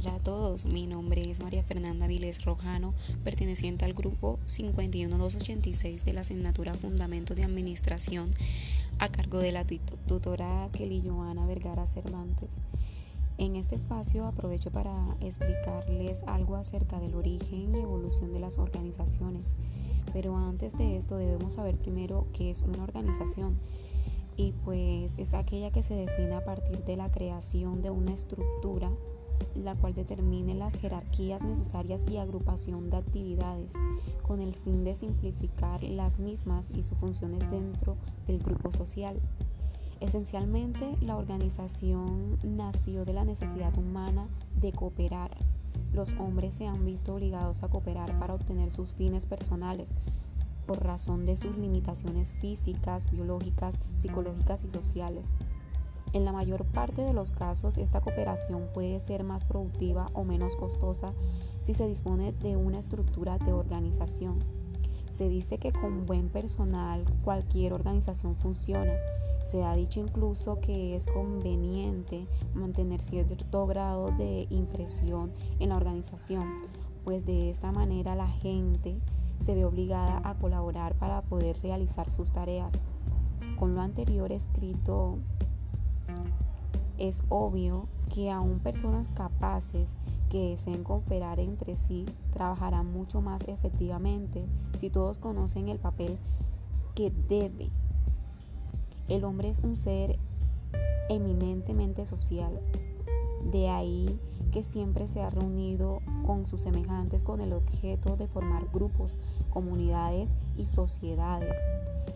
Hola a todos, mi nombre es María Fernanda Vilés Rojano, perteneciente al grupo 51286 de la asignatura Fundamentos de Administración a cargo de la tutora Kelly Joana Vergara Cervantes. En este espacio aprovecho para explicarles algo acerca del origen y evolución de las organizaciones, pero antes de esto debemos saber primero qué es una organización y pues es aquella que se define a partir de la creación de una estructura la cual determine las jerarquías necesarias y agrupación de actividades, con el fin de simplificar las mismas y sus funciones dentro del grupo social. Esencialmente, la organización nació de la necesidad humana de cooperar. Los hombres se han visto obligados a cooperar para obtener sus fines personales, por razón de sus limitaciones físicas, biológicas, psicológicas y sociales. En la mayor parte de los casos, esta cooperación puede ser más productiva o menos costosa si se dispone de una estructura de organización. Se dice que con buen personal cualquier organización funciona. Se ha dicho incluso que es conveniente mantener cierto grado de impresión en la organización, pues de esta manera la gente se ve obligada a colaborar para poder realizar sus tareas. Con lo anterior escrito es obvio que aún personas capaces que deseen cooperar entre sí trabajarán mucho más efectivamente si todos conocen el papel que debe. El hombre es un ser eminentemente social. De ahí que siempre se ha reunido con sus semejantes con el objeto de formar grupos, comunidades y sociedades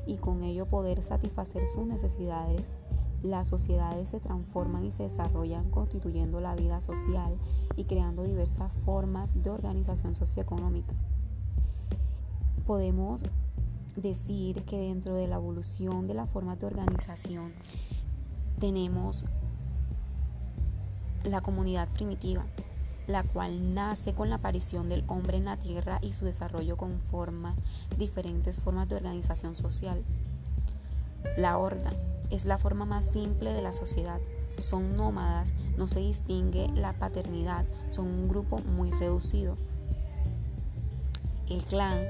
y con ello poder satisfacer sus necesidades las sociedades se transforman y se desarrollan constituyendo la vida social y creando diversas formas de organización socioeconómica. Podemos decir que dentro de la evolución de la forma de organización tenemos la comunidad primitiva, la cual nace con la aparición del hombre en la tierra y su desarrollo conforma diferentes formas de organización social. La horda, es la forma más simple de la sociedad. Son nómadas, no se distingue la paternidad, son un grupo muy reducido. El clan,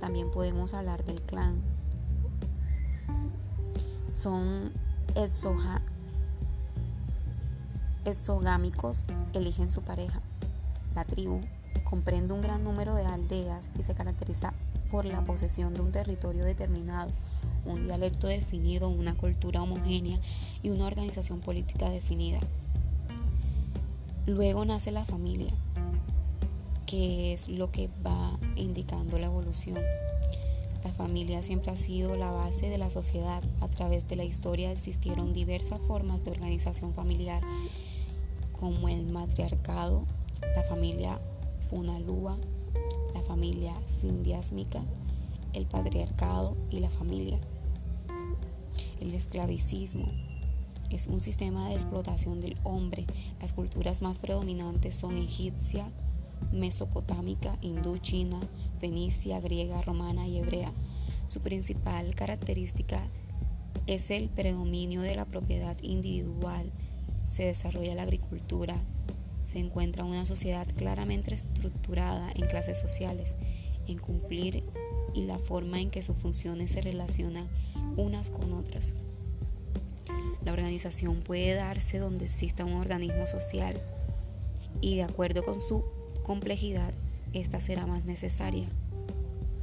también podemos hablar del clan, son exogámicos, eligen su pareja. La tribu comprende un gran número de aldeas y se caracteriza por la posesión de un territorio determinado un dialecto definido, una cultura homogénea y una organización política definida. Luego nace la familia, que es lo que va indicando la evolución. La familia siempre ha sido la base de la sociedad. A través de la historia existieron diversas formas de organización familiar, como el matriarcado, la familia punalúa, la familia sindiásmica, el patriarcado y la familia. El esclavicismo es un sistema de explotación del hombre. Las culturas más predominantes son egipcia, mesopotámica, hindú, china, fenicia, griega, romana y hebrea. Su principal característica es el predominio de la propiedad individual. Se desarrolla la agricultura. Se encuentra una sociedad claramente estructurada en clases sociales, en cumplir y la forma en que sus funciones se relacionan unas con otras. La organización puede darse donde exista un organismo social y de acuerdo con su complejidad, esta será más necesaria.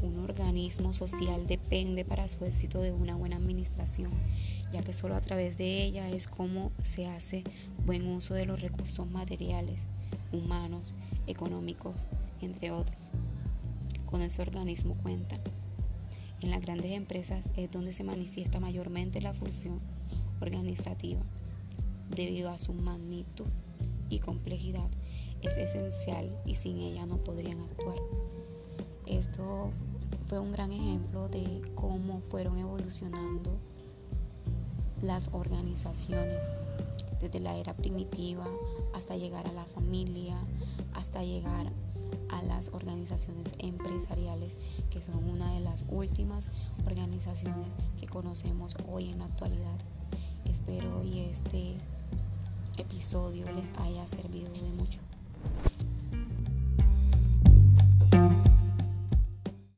Un organismo social depende para su éxito de una buena administración, ya que solo a través de ella es como se hace buen uso de los recursos materiales, humanos, económicos, entre otros. Con ese organismo cuentan. En las grandes empresas es donde se manifiesta mayormente la función organizativa. Debido a su magnitud y complejidad, es esencial y sin ella no podrían actuar. Esto fue un gran ejemplo de cómo fueron evolucionando las organizaciones desde la era primitiva hasta llegar a la familia, hasta llegar a las organizaciones empresariales, que son una de las últimas organizaciones que conocemos hoy en la actualidad. Espero y este episodio les haya servido de mucho.